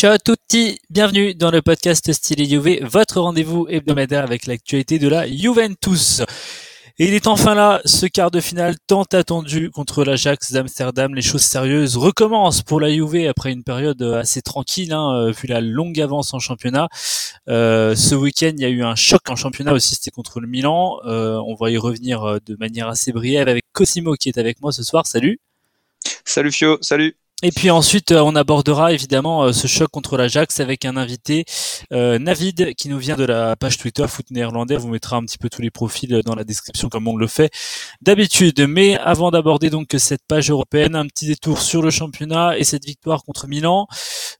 Ciao à tutti, bienvenue dans le podcast Style Juve, votre rendez-vous hebdomadaire avec l'actualité de la Juventus. Et il est enfin là, ce quart de finale tant attendu contre l'Ajax d'Amsterdam. Les choses sérieuses recommencent pour la Juve après une période assez tranquille, hein, euh, vu la longue avance en championnat. Euh, ce week-end, il y a eu un choc en championnat aussi, c'était contre le Milan. Euh, on va y revenir de manière assez brève avec Cosimo qui est avec moi ce soir. Salut. Salut Fio, salut. Et puis ensuite, euh, on abordera évidemment euh, ce choc contre l'Ajax avec un invité, euh, Navid, qui nous vient de la page Twitter Foot Néerlandais. vous mettra un petit peu tous les profils dans la description comme on le fait d'habitude. Mais avant d'aborder donc cette page européenne, un petit détour sur le championnat et cette victoire contre Milan,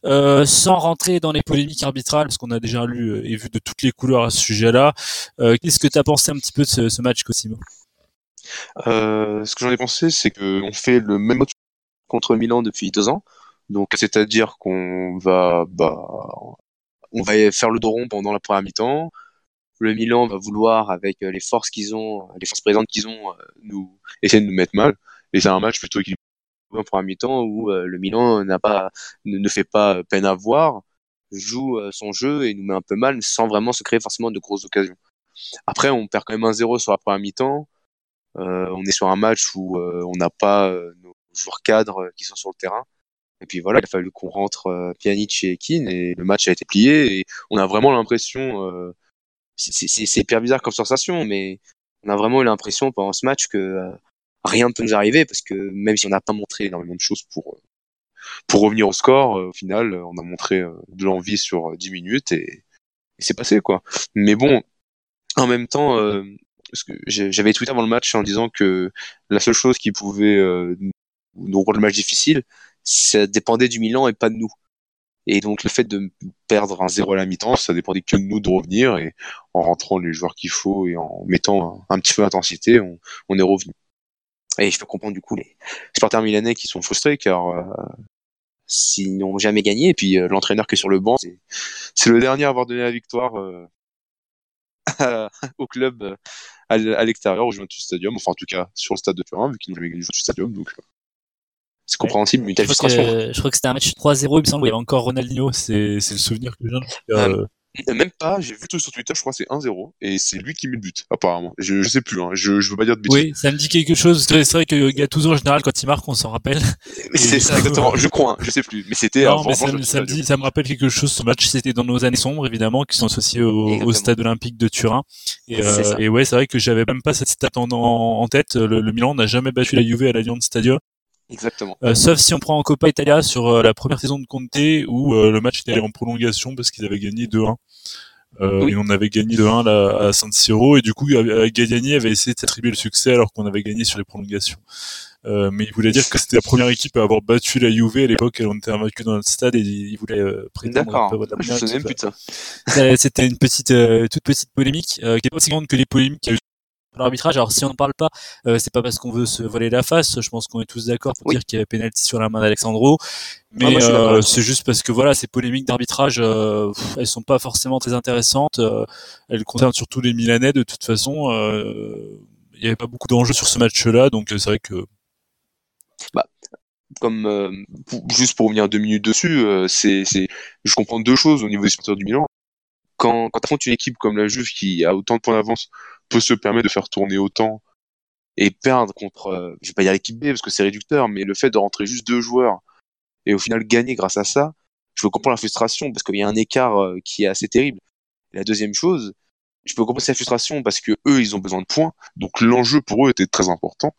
sans rentrer dans les polémiques arbitrales, parce qu'on a déjà lu et vu de toutes les couleurs à ce sujet-là. Qu'est-ce que tu as pensé un petit peu de ce, match, Cosimo? Ce que j'en ai pensé, c'est qu'on fait le même contre Milan depuis deux ans. Donc, c'est-à-dire qu'on va, bah, on va faire le dos rond pendant la première mi-temps. Le Milan va vouloir, avec euh, les forces qu'ils ont, les forces présentes qu'ils ont, euh, nous essayer de nous mettre mal. Et c'est un match plutôt équilibré en première mi-temps où euh, le Milan n'a pas, ne, fait pas peine à voir, joue son jeu et nous met un peu mal sans vraiment se créer forcément de grosses occasions. Après, on perd quand même un 0 sur la première mi-temps. on est sur un match où on n'a pas joueurs cadres euh, qui sont sur le terrain. Et puis voilà, il a fallu qu'on rentre euh, Pjanic et Keane et le match a été plié et on a vraiment l'impression, euh, c'est hyper bizarre comme sensation, mais on a vraiment eu l'impression pendant ce match que rien ne peut nous arriver parce que même si on n'a pas montré énormément de choses pour pour revenir au score, au final, on a montré de l'envie sur 10 minutes et, c'est passé quoi. Mais bon, en même temps, j'avais tweeté avant le match en disant que la seule chose qui pouvait nous rendre le match difficile, ça dépendait du Milan et pas de nous. Et donc le fait de perdre un 0 à la mi-temps, ça dépendait que de nous de revenir et en rentrant les joueurs qu'il faut et en mettant un, petit peu d'intensité, on, est revenu. Et je peux comprendre du coup les supporters milanais qui sont frustrés car euh, s'ils n'ont jamais gagné et puis euh, l'entraîneur qui est sur le banc, c'est le dernier à avoir donné la victoire euh, au club euh, à, l'extérieur au Juventus Stadium, enfin en tout cas sur le stade de Turin vu qu'ils n'ont jamais gagné au Juventus Stadium donc c'est compréhensible, mais une telle je frustration. Crois je crois que c'était un match 3-0, il me semble, il y avait encore Ronaldinho, c'est, c'est le souvenir que j'ai. Euh, euh... Même pas, j'ai vu tout sur Twitter, je crois que c'est 1-0, et c'est lui qui met le but, apparemment. Je, je sais plus, hein. je, je veux pas dire de bêtises. Oui, ça me dit quelque chose, c'est vrai que Gattuso, en général, quand il marque, on s'en rappelle. Mais c'est ça, exactement, je crois, hein. je sais plus, mais c'était non, mais ça, ça, me dit, ça me rappelle quelque chose, ce match, c'était dans nos années sombres, évidemment, qui sont associés au, au stade olympique de Turin. Et, euh, et ouais, c'est vrai que j'avais même pas cette stat en, en, tête, le, le Milan n'a jamais battu la Juve à l'Allianz Stadium. Exactement. Euh, sauf si on prend en Coppa Italia sur euh, la première saison de Conte où euh, le match était allé en prolongation parce qu'ils avaient gagné 2-1. Et on avait gagné 2-1 là, à San Siro et du coup Galliani avait essayé de s'attribuer le succès alors qu'on avait gagné sur les prolongations. mais il voulait dire que c'était la première équipe à avoir battu la Juve à l'époque, on était invaincu dans notre stade et il voulait prétendre. D'accord. Je faisais même plus de ça. C'était une petite, toute petite polémique qui est pas aussi grande que les polémiques qu'il y a eu l'arbitrage. Alors si on ne parle pas, euh, c'est pas parce qu'on veut se voler la face. Je pense qu'on est tous d'accord pour dire qu'il y avait pénalty sur la main d'Alexandro. Mais ah, euh, c'est juste parce que voilà, ces polémiques d'arbitrage, euh, elles sont pas forcément très intéressantes. Euh, elles concernent surtout les Milanais de toute façon. Il n'y avait pas beaucoup d'enjeux sur ce match-là, donc c'est vrai que. Bah, comme juste pour revenir deux minutes dessus, c'est, je comprends deux choses au niveau des supporters du Milan. Quand, quand tu une équipe comme la Juve qui a autant de points d'avance peut se permettre de faire tourner autant et perdre contre, euh, je vais pas dire l'équipe B parce que c'est réducteur, mais le fait de rentrer juste deux joueurs et au final gagner grâce à ça, je peux comprendre la frustration parce qu'il y a un écart euh, qui est assez terrible. la deuxième chose, je peux comprendre cette frustration parce que eux, ils ont besoin de points, donc l'enjeu pour eux était très important.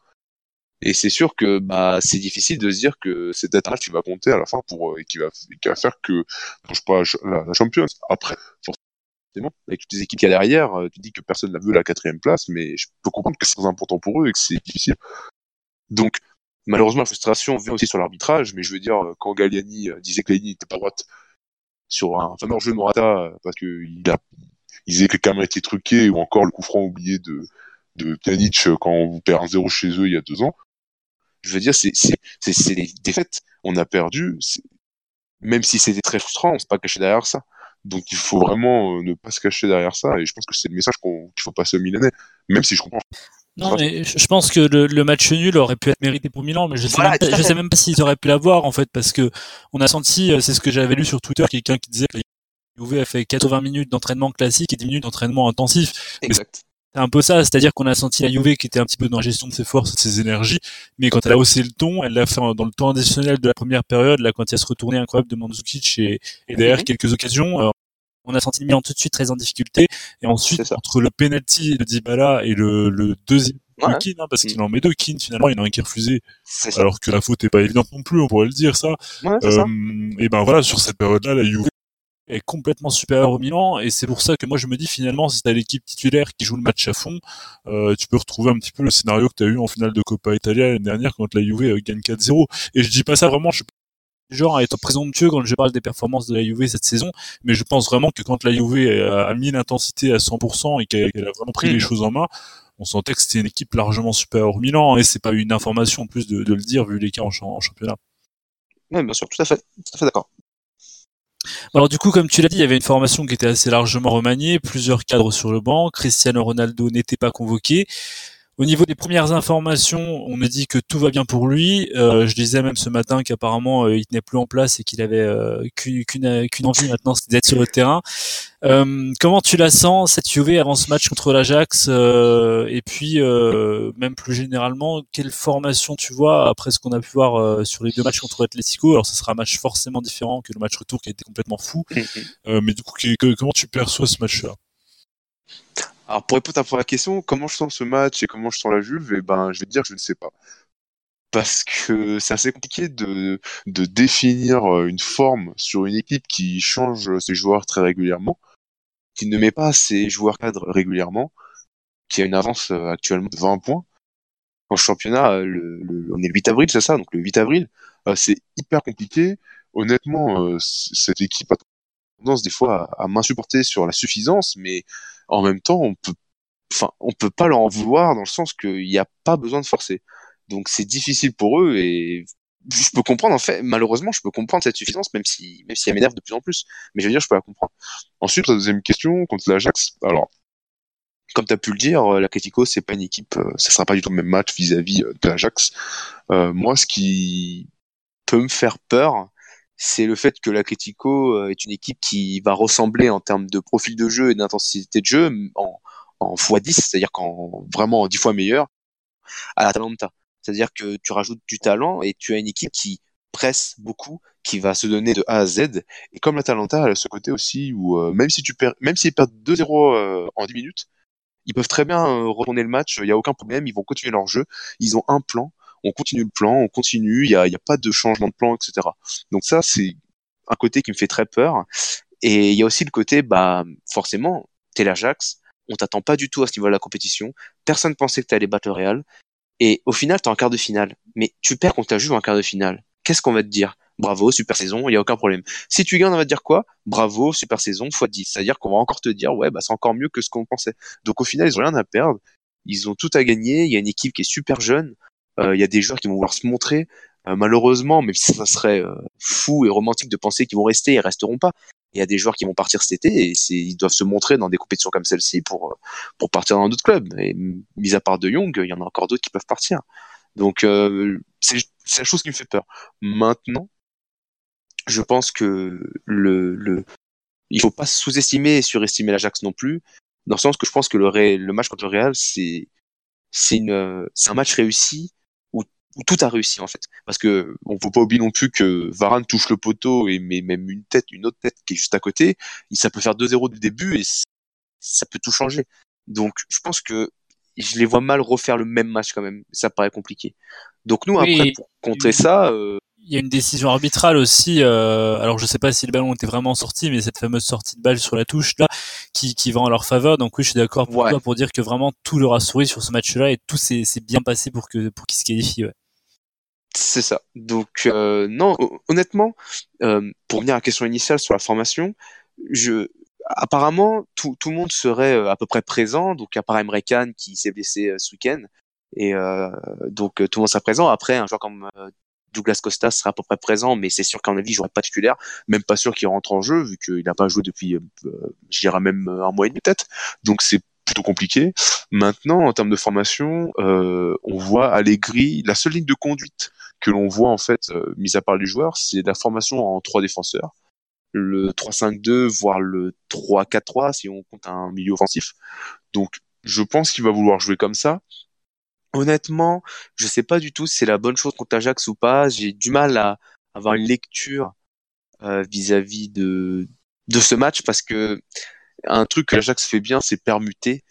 Et c'est sûr que bah c'est difficile de se dire que c'est match qui va compter à la fin pour euh, et qui va qui va faire que je pas la, la. Après, avec toutes les équipes qu'il y a derrière, euh, tu dis que personne n'a vu la quatrième place, mais je peux comprendre que c'est important pour eux et que c'est difficile. Donc, malheureusement, la frustration vient aussi sur l'arbitrage, mais je veux dire, euh, quand Galliani euh, disait que Galliani n'était pas droite sur un fameux jeu de Morata, parce que il a, disait que les caméras étaient truquées, ou encore le coup franc oublié de, de Pjanic quand on perd un 0 chez eux il y a deux ans. Je veux dire, c'est, c'est, c'est, défaites. On a perdu, même si c'était très frustrant, on s'est pas caché derrière ça. Donc il faut vraiment euh, ne pas se cacher derrière ça. Et je pense que c'est le message qu'il faut passer aux Milanais, même si je comprends. Non, mais je pense que le, match nul aurait pu être mérité pour Milan, mais je sais, même, pas, je sais même pas s'ils auraient pu l'avoir en fait, parce que on a senti, c'est ce que j'avais lu sur Twitter, quelqu'un qui disait que Juve a fait 80 minutes d'entraînement classique et 10 minutes d'entraînement intensif. Exact. C'est un peu ça, c'est-à-dire qu'on a senti la Juve qui était un petit peu dans la gestion de ses forces, de ses énergies, mais quand elle a haussé le ton, elle l'a fait dans le temps additionnel de la première période, là quand il y a ce retourné incroyable de Mandzukic et, et derrière mhm. quelques occasions, euh, on a senti Milan tout de suite très en difficulté, et ensuite entre le penalty de Dybala et le, le deuxième ouais. Keane, hein, parce qu'il mhm. en met deux, Keane finalement il en a un qui est refusé, alors que la faute est pas évidente non plus, on pourrait le dire ça. Ouais, euh, et ben voilà, sur cette période-là, la Juve est complètement supérieur au Milan. Et c'est pour ça que moi je me dis finalement si t'as l'équipe titulaire qui joue le match à fond euh, tu peux retrouver un petit peu le scénario que t'as eu en finale de Coppa Italia l'année dernière quand la Juve euh, gagne 4-0 et je dis pas ça vraiment je suis genre à être présomptueux quand je parle des performances de la Juve cette saison mais je pense vraiment que quand la Juve a mis l'intensité à 100% et qu'elle a vraiment pris les mm. choses en main on sentait que c'était une équipe largement supérieure au Milan et c'est pas une information en plus de, le dire vu les cas en, en championnat. Oui, bien sûr, tout à fait, tout à fait d'accord. Alors du coup, comme tu l'as dit, il y avait une formation qui était assez largement remaniée, plusieurs cadres sur le banc. Cristiano Ronaldo n'était pas convoqué. Au niveau des premières informations, on me dit que tout va bien pour lui. Euh, je disais même ce matin qu'apparemment euh, il tenait plus en place et qu'il avait euh, qu'une envie maintenant, c'était d'être sur le terrain. Euh, comment tu la sens cette Juve avant ce match contre l'Ajax Et puis même plus généralement, quelle formation tu vois après ce qu'on a pu voir sur les deux matchs contre Atletico Alors ce sera un match forcément différent que le match retour qui a été complètement fou. Mm-hmm. mais du coup, comment tu perçois ce match-là? Alors pour répondre à la question, comment je sens ce match et comment je sens la Juve, eh ben je vais te dire que je ne sais pas. Parce que c'est assez compliqué de, de définir euh, une forme sur une équipe qui change ses joueurs très régulièrement, qui ne met pas ses joueurs cadres régulièrement, qui a une avance euh, actuellement de 20 points. En championnat, euh, le, on est le 8 avril, c'est ça? Donc le 8 avril, c'est hyper compliqué. Honnêtement, cette équipe a des fois à, m'insupporter sur la suffisance, mais en même temps, on peut, enfin, on peut pas leur en vouloir dans le sens qu'il n'y a pas besoin de forcer. Donc c'est difficile pour eux et je peux comprendre en fait malheureusement je peux comprendre cette suffisance même si même si elle m'énerve de plus en plus. Mais je veux dire je peux la comprendre. Ensuite la deuxième question contre l'Ajax. Alors comme tu as pu le dire la Critico c'est pas une équipe euh, ça sera pas du tout le même match vis-à-vis euh, de l'Ajax. Euh, moi ce qui peut me faire peur c'est le fait que la Critico euh, est une équipe qui va ressembler en termes de profil de jeu et d'intensité de jeu en, en x10, c'est-à-dire qu'en vraiment 10 fois meilleur à la Talenta. C'est-à-dire que tu rajoutes du talent et tu as une équipe qui presse beaucoup, qui va se donner de A à Z. Et comme la Talenta, elle a ce côté aussi où euh, même si tu perds, même s'ils perdent 2-0 euh, en 10 minutes, ils peuvent très bien retourner le match, il n'y a aucun problème, ils vont continuer leur jeu, ils ont un plan, on continue le plan, on continue, il y a, y a pas de changement de plan, etc. Donc ça, c'est un côté qui me fait très peur. Et il y a aussi le côté, bah, forcément, t'es l'Ajax, on t'attend pas du tout à ce niveau de la compétition, personne pensait que t'allais battre le Real, et au final, t'es en quart de finale. Mais tu perds contre ta Juve en quart de finale. Qu'est-ce qu'on va te dire? Bravo, super saison, il y a aucun problème. Si tu gagnes, on va te dire quoi? Bravo, super saison, x 10. C'est-à-dire qu'on va encore te dire, ouais, bah, c'est encore mieux que ce qu'on pensait. Donc au final, ils ont rien à perdre. Ils ont tout à gagner. Il y a une équipe qui est super jeune. Euh, il y a des joueurs qui vont vouloir se montrer. Euh, malheureusement, si ça serait euh, fou et romantique de penser qu'ils vont rester, ils resteront pas. Il y a des joueurs qui vont partir cet été et ils doivent se montrer dans des compétitions comme celle-ci pour pour partir dans d'autres clubs. Et mis à part De Jong, il y en a encore d'autres qui peuvent partir. Donc c'est la chose qui me fait peur. Maintenant, je pense que le, le il faut pas sous-estimer et surestimer l'Ajax non plus, dans le sens que je pense que le, le match contre le Real, c'est c'est une c'est un match réussi tout a réussi en fait. Parce que on faut pas oublier non plus que Varane touche le poteau et met même une tête, une autre tête qui est juste à côté. Ça peut faire 2-0 du début et ça peut tout changer. Donc je pense que je les vois mal refaire le même match quand même. Ça paraît compliqué. Donc nous après pour contrer ça. Euh, il y a une décision arbitrale aussi. Euh, alors je sais pas si le ballon était vraiment sorti, mais cette fameuse sortie de balle sur la touche là, qui, qui va en leur faveur. Donc oui, je suis d'accord pour toi pour dire que vraiment tout leur a souri sur ce match-là et tout s'est bien passé pour que pour qu'ils se qualifient. Ouais. C'est ça. Donc euh, non, honnêtement, euh, pour venir à la question initiale sur la formation, je apparemment tout, tout le monde serait euh, à peu près présent. Donc à part Emre qui s'est blessé ce week-end et donc tout le monde sera présent. Après un joueur comme Douglas Costa sera à peu près présent, mais c'est sûr qu'en avis, jouera pas titulaire, même pas sûr qu'il rentre en jeu, vu qu'il n'a pas joué depuis, euh, je dirais même un mois et demi peut-être. Donc c'est plutôt compliqué. Maintenant, en termes de formation, euh, on voit Allegri, la seule ligne de conduite que l'on voit en fait, euh, mis à part les joueurs, c'est la formation en trois défenseurs. Le 3-5-2, voire le 3-4-3 si on compte un milieu offensif. Donc, je pense qu'il va vouloir jouer comme ça. Honnêtement, je sais pas du tout si c'est la bonne chose contre Ajax ou pas. J'ai du mal à avoir une lecture euh, vis-à-vis de de ce match parce que un truc que l'Ajax fait bien, c'est permuter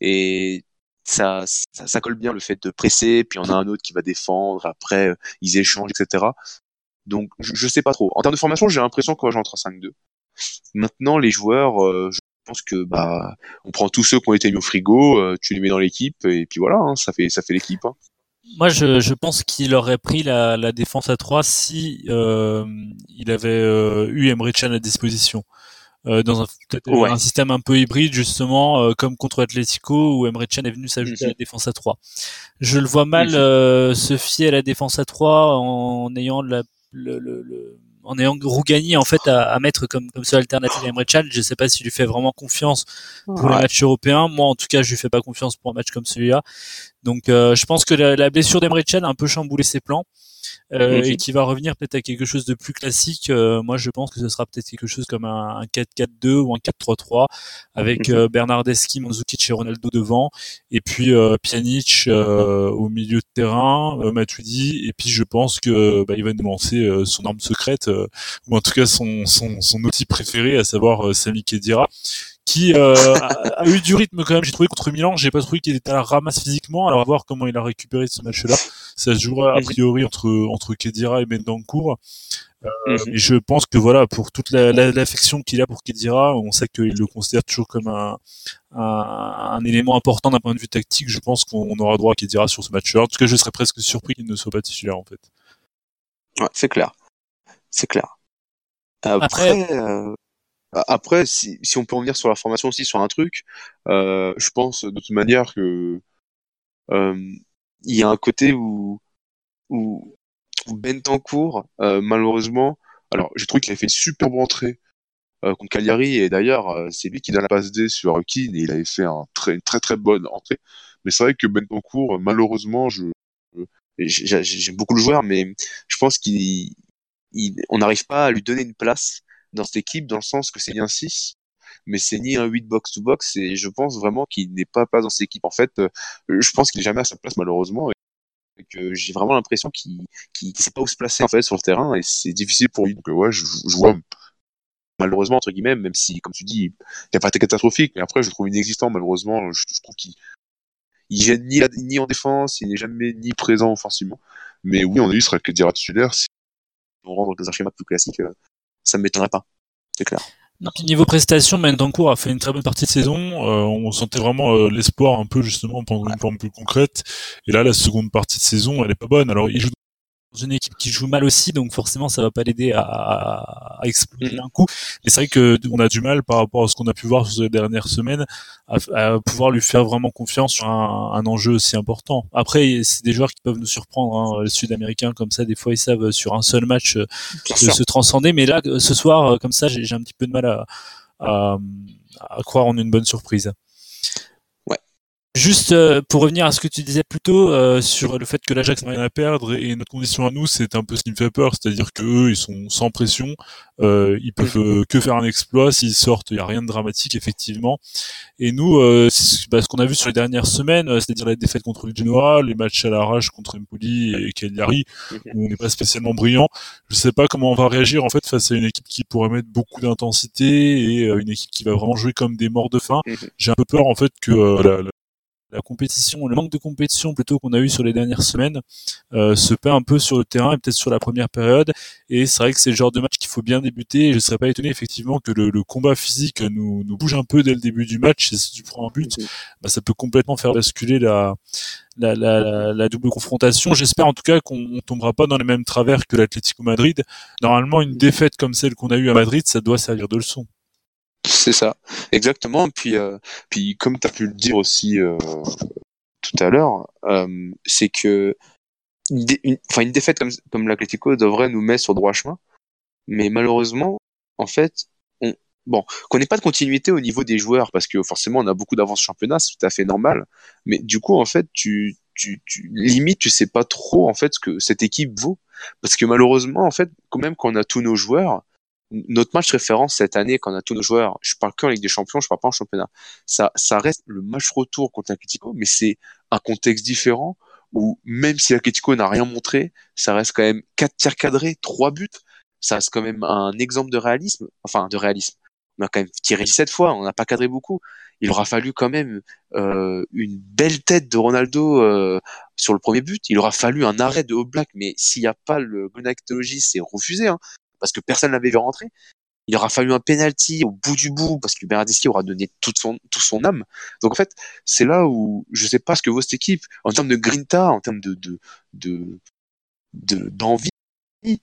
et ça, ça, ça, colle bien le fait de presser, puis on a un autre qui va défendre, après euh, ils échangent, etc. Donc je, sais pas trop. En termes de formation, j'ai l'impression qu'on jouer en 3-5-2. Maintenant, les joueurs, euh, je pense que bah on prend tous ceux qui ont été mis au frigo, euh, tu les mets dans l'équipe et puis voilà, hein, ça fait ça fait l'équipe. Hein. Moi, je, je pense qu'il aurait pris la, la, défense à 3 si euh, il avait euh, eu Emre Can à disposition. Euh, dans un, ouais. un, système un peu hybride justement euh, comme contre Atletico où Emre Can est venu s'ajouter à la défense à 3. Je le vois mal euh, se fier à la défense à 3 en ayant la, le, le, le en ayant Rougani en fait à, à, mettre comme comme seule alternative à Emre Can. Je sais pas s'il lui fait vraiment confiance pour ouais. les matchs européens. Moi en tout cas je lui fais pas confiance pour un match comme celui-là. Donc euh, je pense que la, la blessure d'Emre Can a un peu chamboulé ses plans euh, et qui va revenir peut-être à quelque chose de plus classique. Euh, moi, je pense que ce sera peut-être quelque chose comme un, 4-4-2 ou un 4-3-3 avec euh, Bernardeschi, Mandzukic et Ronaldo devant, et puis euh, Pjanic euh, au milieu de terrain, euh, Matuidi, et puis je pense que bah, il va nous lancer son arme secrète ou en tout cas son, son, son outil préféré, à savoir Sami Khedira qui euh, a, a, eu du rythme quand même. J'ai trouvé contre Milan, j'ai pas trouvé qu'il était à la ramasse physiquement. Alors à voir comment il a récupéré ce match-là. Ça se jouera a priori entre entre Kedira et Mendancourt. Euh, mm -hmm. Et je pense que voilà, pour toute l'affection la, la, qu'il a pour Kedira, on sait qu'il le considère toujours comme un, un, un élément important d'un point de vue tactique. Je pense qu'on aura droit à Kedira sur ce match-là. En tout cas, je serais presque surpris qu'il ne soit pas titulaire en fait. Ouais, c'est clair, c'est clair. Après, Après euh... Après, si, si, on peut en venir sur la formation aussi, sur un truc, euh, je pense de toute manière que euh, il y a un côté où, où, Bentancourt, euh, malheureusement, alors j'ai trouvé qu'il a fait une superbe entrée euh, contre Cagliari et d'ailleurs euh, c'est lui qui donne la passe D sur Keane et il avait fait un très, une très très bonne entrée. Mais c'est vrai que Bentancourt, malheureusement, je j'aime beaucoup le joueur, mais je pense qu'il n'arrive pas à lui donner une place dans cette équipe dans le sens que c'est ni un 6 mais c'est ni un 8 box to box et je pense vraiment qu'il n'est pas pas dans cette équipe. En fait euh, je pense qu'il est jamais à sa place malheureusement et que j'ai vraiment l'impression qu'il qu'il sait pas où se placer en fait sur le terrain et c'est difficile pour lui. Donc ouais je, je vois malheureusement entre guillemets même si comme tu dis il a pas été catastrophique mais après je le trouve inexistant malheureusement. Je, trouve qu'il il gêne ni, ni en défense il n'est jamais ni présent offensivement. Mais oui on a eu serait que dire titulaire si on rentre dans un schéma plus classique ça ne m'étonnerait pas, c'est clair. Niveau prestation, Mendancourt a fait une très bonne partie de saison. Euh, on sentait vraiment euh, l'espoir un peu justement pendant une forme plus concrète. Et là, la seconde partie de saison, elle est pas bonne. Alors, il joue une équipe qui joue mal aussi, donc forcément ça va pas l'aider à, à, exploser d'un coup. Mais c'est vrai que on a du mal par rapport à ce qu'on a pu voir sur les dernières semaines à, à pouvoir lui faire vraiment confiance sur un, un enjeu aussi important. Après, c'est des joueurs qui peuvent nous surprendre. Hein. Les Sud-Américains comme ça, des fois ils savent sur un seul match euh, se transcender. Mais là, ce soir, euh, comme ça, j'ai un petit peu de mal à, à, à croire en une bonne surprise. Juste euh, pour revenir à ce que tu disais plus tôt euh, sur le fait que l'Ajax n'a rien à perdre et notre condition à nous, c'est un peu ce qui me fait peur, c'est-à-dire que eux, ils sont sans pression, euh, ils peuvent euh, que faire un exploit. S'ils sortent, il y a rien de dramatique effectivement. Et nous, euh, bah, ce qu'on a vu sur les dernières semaines, c'est-à-dire la défaite contre le Genoa, les matchs à l'arrache contre Empoli et Cagliari, où on n'est pas spécialement brillant, je sais pas comment on va réagir en fait face à une équipe qui pourrait mettre beaucoup d'intensité et une équipe qui va vraiment jouer comme des morts de faim. J'ai un peu peur en fait que la, la la compétition, le manque de compétition plutôt qu'on a eu sur les dernières semaines euh, se paie un peu sur le terrain et peut-être sur la première période. Et c'est vrai que c'est le genre de match qu'il faut bien débuter. Et je serais pas étonné effectivement que le, le combat physique nous, nous, bouge un peu dès le début du match. Et si tu prends un but, bah, ça peut complètement faire basculer la, la, la, la, double confrontation. J'espère en tout cas qu'on tombera pas dans les mêmes travers que l'Atlético Madrid. Normalement, une défaite comme celle qu'on a eue à Madrid, ça doit servir de leçon. C'est ça, exactement. Puis, euh, puis comme tu as pu le dire aussi euh, tout à l'heure, euh, c'est que une, une, une défaite comme, comme l'Atlético devrait nous mettre sur droit chemin. Mais malheureusement, en fait, on, bon, qu'on n'ait pas de continuité au niveau des joueurs, parce que forcément on a beaucoup d'avance championnat, c'est tout à fait normal. Mais du coup, en fait, tu, tu, tu limite, tu sais pas trop en fait ce que cette équipe vaut, parce que malheureusement, en fait, quand même, quand on a tous nos joueurs, notre match référence cette année, quand on a tous nos joueurs, je parle que en Ligue des Champions, je parle pas en championnat, ça, ça reste le match retour contre l'Atletico, mais c'est un contexte différent où même si l'Atletico n'a rien montré, ça reste quand même quatre tirs cadrés, trois buts, ça reste quand même un exemple de réalisme, enfin de réalisme. On a quand même tiré 17 fois, on n'a pas cadré beaucoup. Il aura fallu quand même euh, une belle tête de Ronaldo euh, sur le premier but. Il aura fallu un arrêt de Oblak, mais s'il n'y a pas le gonactologie, c'est refusé, hein, parce que personne l'avait vu rentrer. Il aura fallu un penalty au bout du bout parce que Bernardeschi aura donné toute son, tout son âme. Donc en fait, c'est là où je sais pas ce que vaut cette équipe en termes de grinta, en termes de de de d'envie.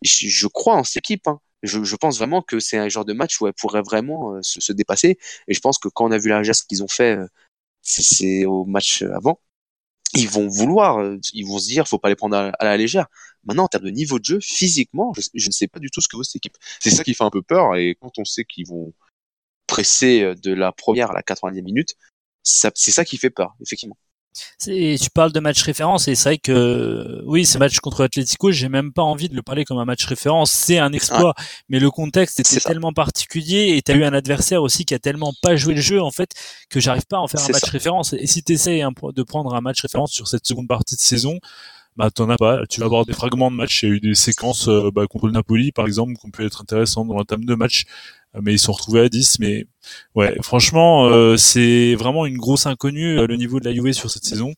je, crois en cette équipe. Hein. Je, pense vraiment que c'est un genre de match où elle pourrait vraiment euh, se, se, dépasser. Et je pense que quand on a vu la geste qu'ils ont fait, euh, c'est au match avant, ils vont vouloir, euh, ils vont se dire, faut pas les prendre à, la légère. Maintenant, en termes de niveau de jeu, physiquement, je, ne sais pas du tout ce que vaut cette équipe. C'est ça qui fait un peu peur. Et quand on sait qu'ils vont presser de la première à la 90e minute, c'est ça qui fait peur, effectivement. Tu parles de match référence et c'est vrai que oui, ce match contre Atletico, j'ai même pas envie de le parler comme un match référence. C'est un exploit, mais le contexte était tellement particulier et tu as eu un adversaire aussi qui a tellement pas joué le jeu en fait que j'arrive pas à en faire un match référence. Et si tu essayes de prendre un match référence sur cette seconde partie de saison, bah t'en as pas. Tu vas avoir des fragments de match. Il y a eu des séquences euh, bah, contre le Napoli par exemple qui ont pu être intéressantes dans table de match mais ils sont retrouvés à 10. Mais ouais, franchement, euh, c'est vraiment une grosse inconnue euh, le niveau de la Juve sur cette saison.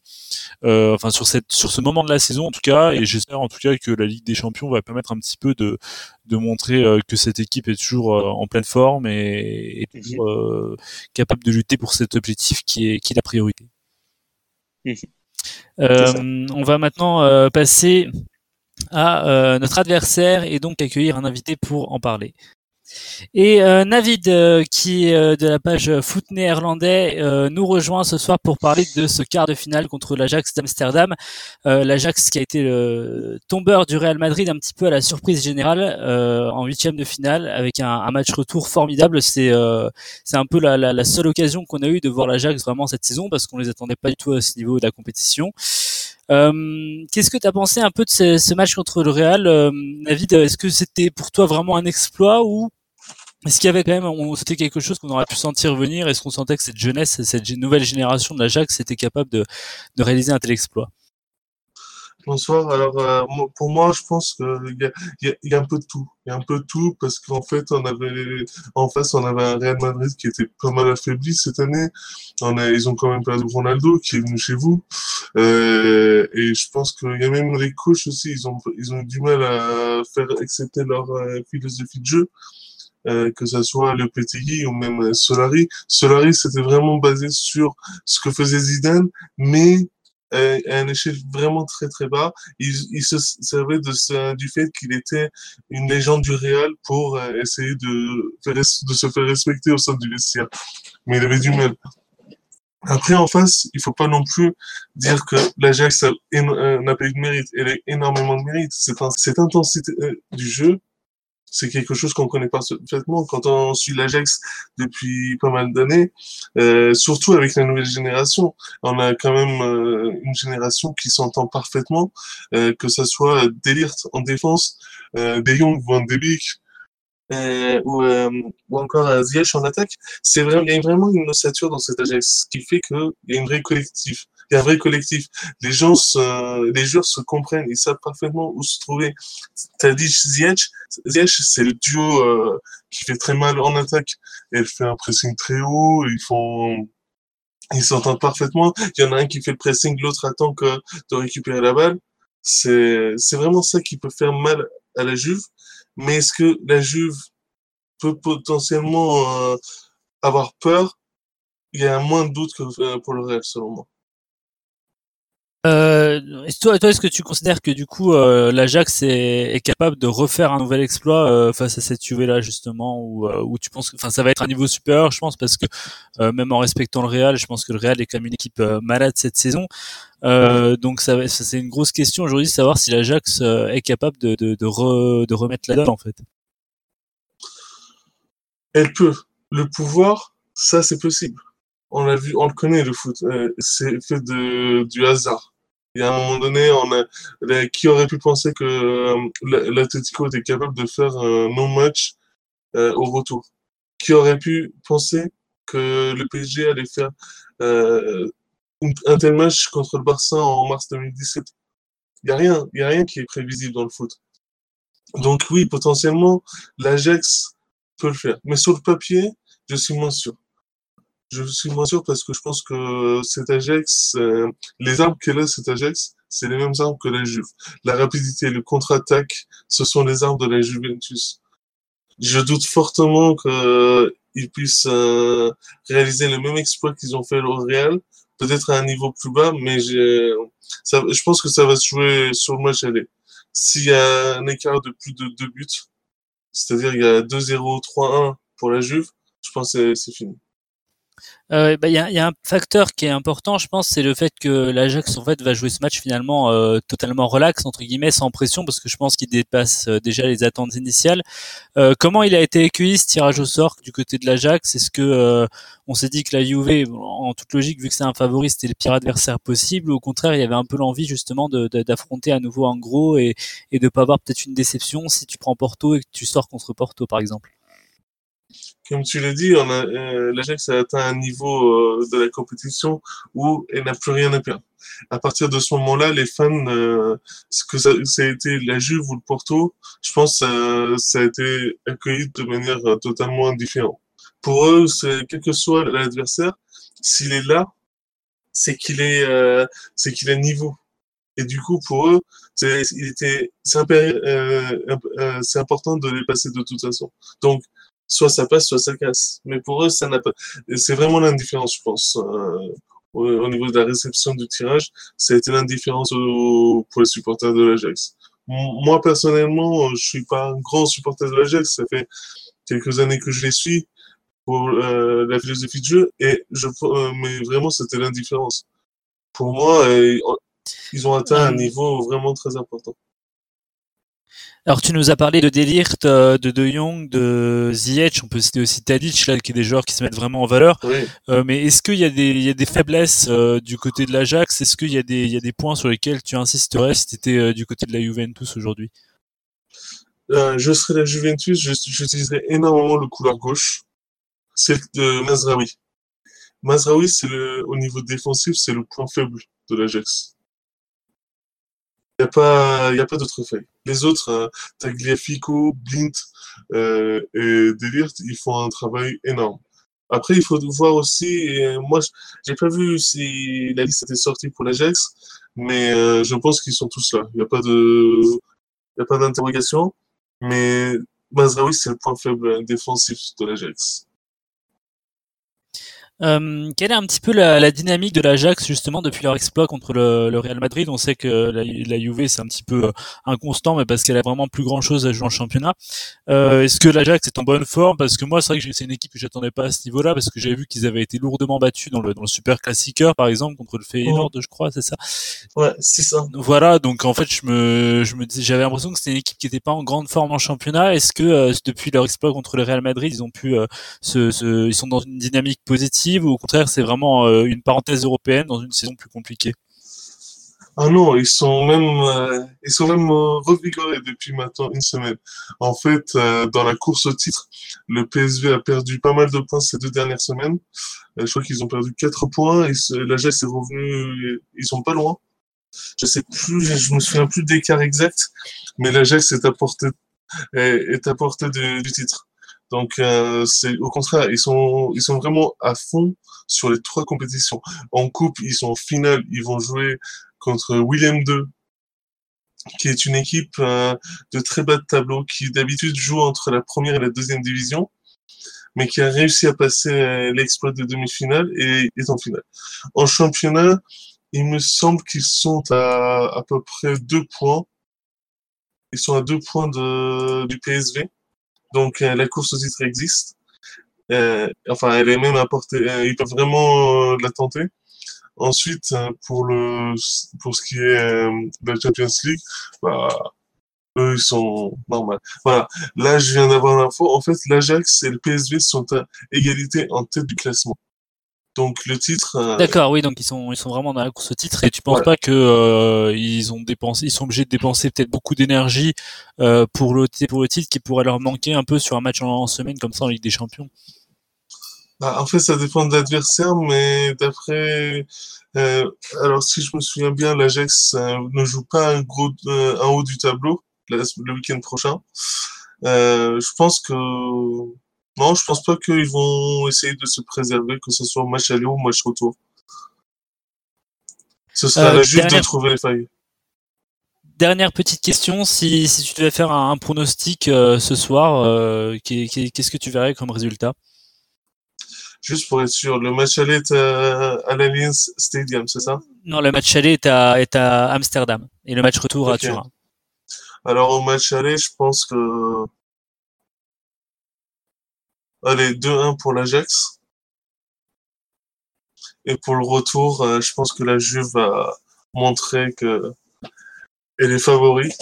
Euh, enfin sur cette sur ce moment de la saison en tout cas. Et j'espère en tout cas que la Ligue des Champions va permettre un petit peu de de montrer que cette équipe est toujours en pleine forme et, et toujours capable de lutter pour cet objectif qui est qui est la priorité. Euh, on va maintenant passer à notre adversaire et donc accueillir un invité pour en parler. Et euh, Navid, euh, qui est euh, de la page foot néerlandais, nous rejoint ce soir pour parler de ce quart de finale contre l'Ajax d'Amsterdam. L'Ajax qui a été le tombeur du Real Madrid un petit peu à la surprise générale en huitième de finale avec un, match retour formidable. C'est c'est un peu la, la, seule occasion qu'on a eu de voir l'Ajax vraiment cette saison parce qu'on les attendait pas du tout à ce niveau de la compétition. Qu'est-ce que tu as pensé un peu de ce, ce match contre le Real, Navid? Est-ce que c'était pour toi vraiment un exploit ou est-ce qu'il y avait quand même, c'était quelque chose qu'on aurait pu sentir venir? Est-ce qu'on sentait que cette jeunesse, cette nouvelle génération de l'Ajax était capable de, réaliser un tel exploit? Bonsoir. Alors, euh, pour moi, je pense qu'il y, a, un peu de tout. Il y a un peu de tout parce qu'en fait, on avait en face, on avait un Real Madrid qui était pas mal affaibli cette année. Ils ont quand même perdu Ronaldo qui est venu chez vous. Euh, et je pense qu'il y a même les coachs aussi. Ils ont, ils ont eu du mal à faire accepter leur euh, philosophie de jeu. Euh, que ce soit le Petit ou même euh, Solari. Solari, c'était vraiment basé sur ce que faisait Zidane, mais euh, à un échelle vraiment très très bas. Il, il se servait de du fait qu'il était une légende du Real pour essayer de, de se faire respecter au sein du vestiaire. Mais il avait du mal. Après, en face, il faut pas non plus dire que l'Ajax n'a pas eu de mérite. Elle a énormément de mérite. Cette, intensité du jeu, c'est quelque chose qu'on connaît parfaitement quand on suit l'Ajax depuis pas mal d'années, euh, surtout avec la nouvelle génération. On a quand même euh, une génération qui s'entend parfaitement, euh, que ce soit Delirte en défense, euh, De Jong Van de euh, ou, euh, ou, encore Ziyech en attaque. C'est vraiment, il y a vraiment une ossature dans cet Ajax, qui fait qu'il y a une vraie collectif a un vrai collectif. Les gens, se, les joueurs se comprennent, ils savent parfaitement où se trouver. T'as dit Ziyech, Ziyech, c'est le duo euh, qui fait très mal en attaque. Elle fait un pressing très haut, ils font, ils s'entendent parfaitement. Il y en a un qui fait le pressing, l'autre attend que de récupérer la balle. C'est, c'est vraiment ça qui peut faire mal à la Juve. Mais est-ce que la Juve peut potentiellement euh, avoir peur? Il y a moins de doute que euh, pour le Real, selon moi. Euh, toi, est-ce que tu considères que du coup euh, l'Ajax est, est, capable de refaire un nouvel exploit euh, face à cette Juve là justement ou euh, où tu penses enfin ça va être un niveau supérieur je pense parce que euh, même en respectant le Real je pense que le Real est quand même une équipe malade cette saison donc ça, ça c'est une grosse question aujourd'hui savoir si l'Ajax est capable de de, de, de remettre la donne en fait elle peut le pouvoir, ça c'est possible. On l'a vu, on le connaît le foot. Euh, c'est fait de du hasard. Il y a un moment donné, on a, qui aurait pu penser que euh, l'Atletico était capable de faire un non-match euh, au retour? Qui aurait pu penser que le PSG allait faire euh, un tel match contre le Barça en mars 2017 Il n'y a rien, il y a rien qui est prévisible dans le foot. Donc oui, potentiellement, l'Ajax peut le faire. Mais sur le papier, je suis moins sûr. Je suis moins sûr parce que je pense que cet Ajax, euh, les armes qu'elle a, cet Ajax, c'est les mêmes armes que la Juve. La rapidité, le contre-attaque, ce sont les armes de la Juventus. Je doute fortement qu'ils puissent euh, réaliser le même exploit qu'ils ont fait au Real, peut-être à un niveau plus bas, mais ça, je pense que ça va se jouer sur le match aller. S'il y a un écart de plus de deux buts, c'est-à-dire il y a 2-0, 3-1 pour la Juve, je pense que c'est fini. Euh, bah, il y, a, un facteur qui est important, je pense, c'est le fait que l'Ajax en fait va jouer ce match finalement euh, totalement relax entre guillemets, sans pression, parce que je pense qu'il dépasse euh, déjà les attentes initiales. Euh, comment il a été accueilli ce tirage au sort du côté de l'Ajax? Est-ce que on s'est dit que la Juve, en toute logique, vu que c'est un favori, c'était le pire adversaire possible, ou au contraire, il y avait un peu l'envie justement d'affronter à nouveau un gros et, et de pas avoir peut-être une déception si tu prends Porto et que tu sors contre Porto, par exemple? Comme tu l'as dit, euh, l'Ajax a atteint un niveau euh, de la compétition où elle n'a plus rien à perdre. À partir de ce moment-là, les fans, euh, ce que ça, a été la Juve ou le Porto, je pense que ça, a été accueilli de manière totalement indifférente. Pour eux, quel que soit l'adversaire, s'il est là, c'est qu'il est, c'est qu'il est niveau. Et du coup, pour eux, c'est, c'est important de les passer de toute façon. Donc, soit ça passe, soit ça casse. Mais pour eux, ça n'a pas. C'est vraiment l'indifférence, je pense. Euh, au, niveau de la réception du tirage, ça a été l'indifférence pour les supporters de l'Ajax. Moi, personnellement, je suis pas un grand supporter de l'Ajax. Ça fait quelques années que je les suis pour euh, la philosophie de jeu. Et je, euh, mais vraiment, c'était l'indifférence. Pour moi, ils ont atteint un niveau vraiment très important. Alors tu nous as parlé de Delirte, euh, de De Jong, de Ziyech, on peut citer aussi Tadic, là, qui est des joueurs qui se mettent vraiment en valeur. Euh, mais est-ce qu'il y, a des, il y a des faiblesses euh, du côté de l'Ajax? Est-ce qu'il y, a des, il y a des points sur lesquels tu insisterais si tu étais du côté de la Juventus aujourd'hui? Je serais la Juventus, j'utiliserais énormément le couloir gauche, c'est de Mazraoui. Mazraoui, c'est le, au niveau défensif, c'est le point faible de l'Ajax. N'y a pas, y a pas d'autres feuilles. Les autres, euh, Tagliafico, Blint euh, et Delirte, ils font un travail énorme. Après, il faut voir aussi, moi, j'ai pas vu si la liste était sortie pour l'Ajax, mais euh, je pense qu'ils sont tous là. Il n'y a pas a pas d'interrogation. Mais Mazraoui, c'est le point faible défensif de l'Ajax. Euh, quelle est un petit peu la, la dynamique de l'Ajax justement depuis leur exploit contre le, le, Real Madrid? On sait que la, la Juve c'est un petit peu euh, inconstant, mais parce qu'elle a vraiment plus grand chose à jouer en championnat. Euh, Est-ce que l'Ajax est en bonne forme? Parce que moi c'est vrai que c'est une équipe que j'attendais pas à ce niveau-là, parce que j'avais vu qu'ils avaient été lourdement battus dans le, dans le Super Classiqueur par exemple contre le Feyenoord, je crois, c'est ça Ouais, c'est ça. Voilà, donc en fait je me je me dis j'avais l'impression que c'était une équipe qui était pas en grande forme en championnat. Est-ce que euh, depuis leur exploit contre le Real Madrid, ils ont pu euh, se, se, ils sont dans une dynamique positive? Ou au contraire c'est vraiment euh, une parenthèse européenne dans une saison plus compliquée? Ah non, ils sont même, euh, ils sont même euh, revigorés depuis maintenant une semaine. En fait, dans la course au titre, le PSV a perdu pas mal de points ces deux dernières semaines. je crois qu'ils ont perdu quatre points. Et l'Ajax est revenu, ils sont pas loin. Je sais plus, je me souviens plus d'écart exact, mais l'Ajax est à portée, est, à portée du titre. Donc, euh, c'est au contraire, ils sont, ils sont vraiment à fond sur les trois compétitions. En coupe, ils sont en finale, ils vont jouer contre William II, qui est une équipe euh, de très bas de tableau, qui d'habitude joue entre la première et la deuxième division, mais qui a réussi à passer euh, l'exploit de demi-finale et est en finale. En championnat, il me semble qu'ils sont à à peu près deux points. Ils sont à deux points de, du PSV. Donc euh, la course au titre existe. Euh, enfin, elle est même apportée. Euh, ils peuvent vraiment la tenter. Ensuite, pour le pour ce qui est de la Champions League, bah, eux, ils sont normaux. Voilà. Là, je viens d'avoir l'info. En fait, l'Ajax et le PSV sont à égalité en tête du classement. Donc le titre. Euh, D'accord, oui, donc ils sont ils sont vraiment dans la course au titre. Et tu penses pas que euh, ils ont dépensé, ils sont obligés de dépenser peut-être beaucoup d'énergie euh, pour le pour le titre qui pourrait leur manquer un peu sur un match en, semaine comme ça en Ligue des Champions? Bah, en fait, ça dépend de l'adversaire, mais d'après alors si je me souviens bien, l'Ajax ne joue pas un gros un haut du tableau le week-end prochain. je pense que non, je pense pas qu'ils vont essayer de se préserver, que ce soit match aller ou match retour. Ce sera euh, la Juve de trouver les failles. Dernière petite question, si, si tu devais faire un, pronostic euh, ce soir, euh, qu'est-ce que tu verrais comme résultat? Juste pour être sûr, le match aller est à, l'Allianz Stadium, c'est ça? Non, le match aller est à, est à Amsterdam et le match retour à Turin. Alors au match aller, je pense que Allez, 2-1 pour l'Ajax. Et pour le retour, euh, je pense que la Juve va montrer que elle est favorite,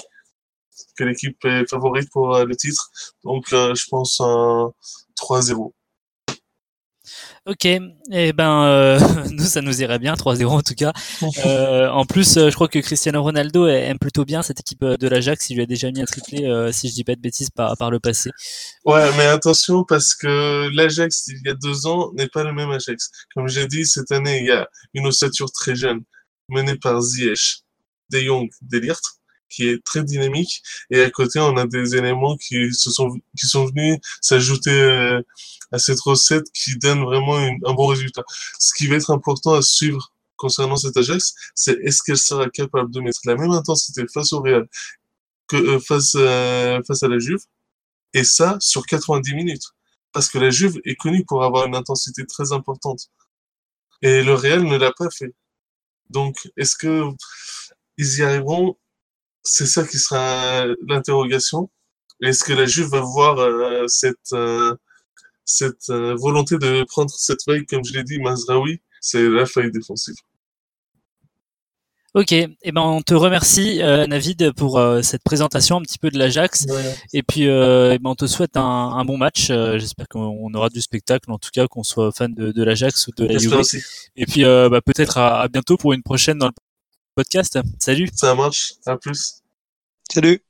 que l'équipe est favorite pour euh, le titre. Donc, je pense un 3-0. Ok, et eh ben euh, nous ça nous irait bien 3-0 en tout cas. Euh, en plus, euh, je crois que Cristiano Ronaldo aime plutôt bien cette équipe de l'Ajax. Il lui a déjà mis un triplé, si je dis pas de bêtises, par, par le passé. Ouais, mais attention parce que l'Ajax il y a deux ans n'est pas le même Ajax. Comme j'ai dit, cette année il y a une ossature très jeune menée par Ziyech, De Jong, Delirte qui est très dynamique et à côté on a des éléments qui se sont qui sont venus s'ajouter à cette recette qui donne vraiment un bon résultat. Ce qui va être important à suivre concernant cet Ajax, c'est est-ce qu'elle sera capable de mettre la même intensité face au Real que euh, face, à, face à la Juve, et ça sur 90 minutes. Parce que la Juve est connue pour avoir une intensité très importante. Et le Real ne l'a pas fait. Donc, est-ce que ils y arriveront? C'est ça qui sera l'interrogation. Est-ce que la Juve va voir euh, cette, euh, cette euh, volonté de prendre cette faille, comme je l'ai dit, Mazraoui, c'est la faille défensive. Ok, et eh ben on te remercie euh, Navid pour euh, cette présentation un petit peu de l'Ajax et puis eh ben, on te souhaite un, bon match. J'espère qu'on aura du spectacle, en tout cas qu'on soit fan de, l'Ajax ou de la Juve. Et puis bah, peut-être à, à, bientôt pour une prochaine dans le podcast. Salut. Ça marche. À plus. Salut.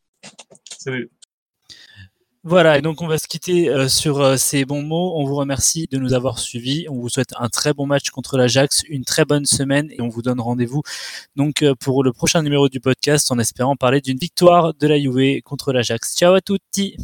Salut. Voilà, et donc on va se quitter euh, sur euh, ces bons mots. On vous remercie de nous avoir suivis. On vous souhaite un très bon match contre l'Ajax, une très bonne semaine et on vous donne rendez-vous donc euh, pour le prochain numéro du podcast en espérant parler d'une victoire de la Juve contre l'Ajax. Ciao à tutti.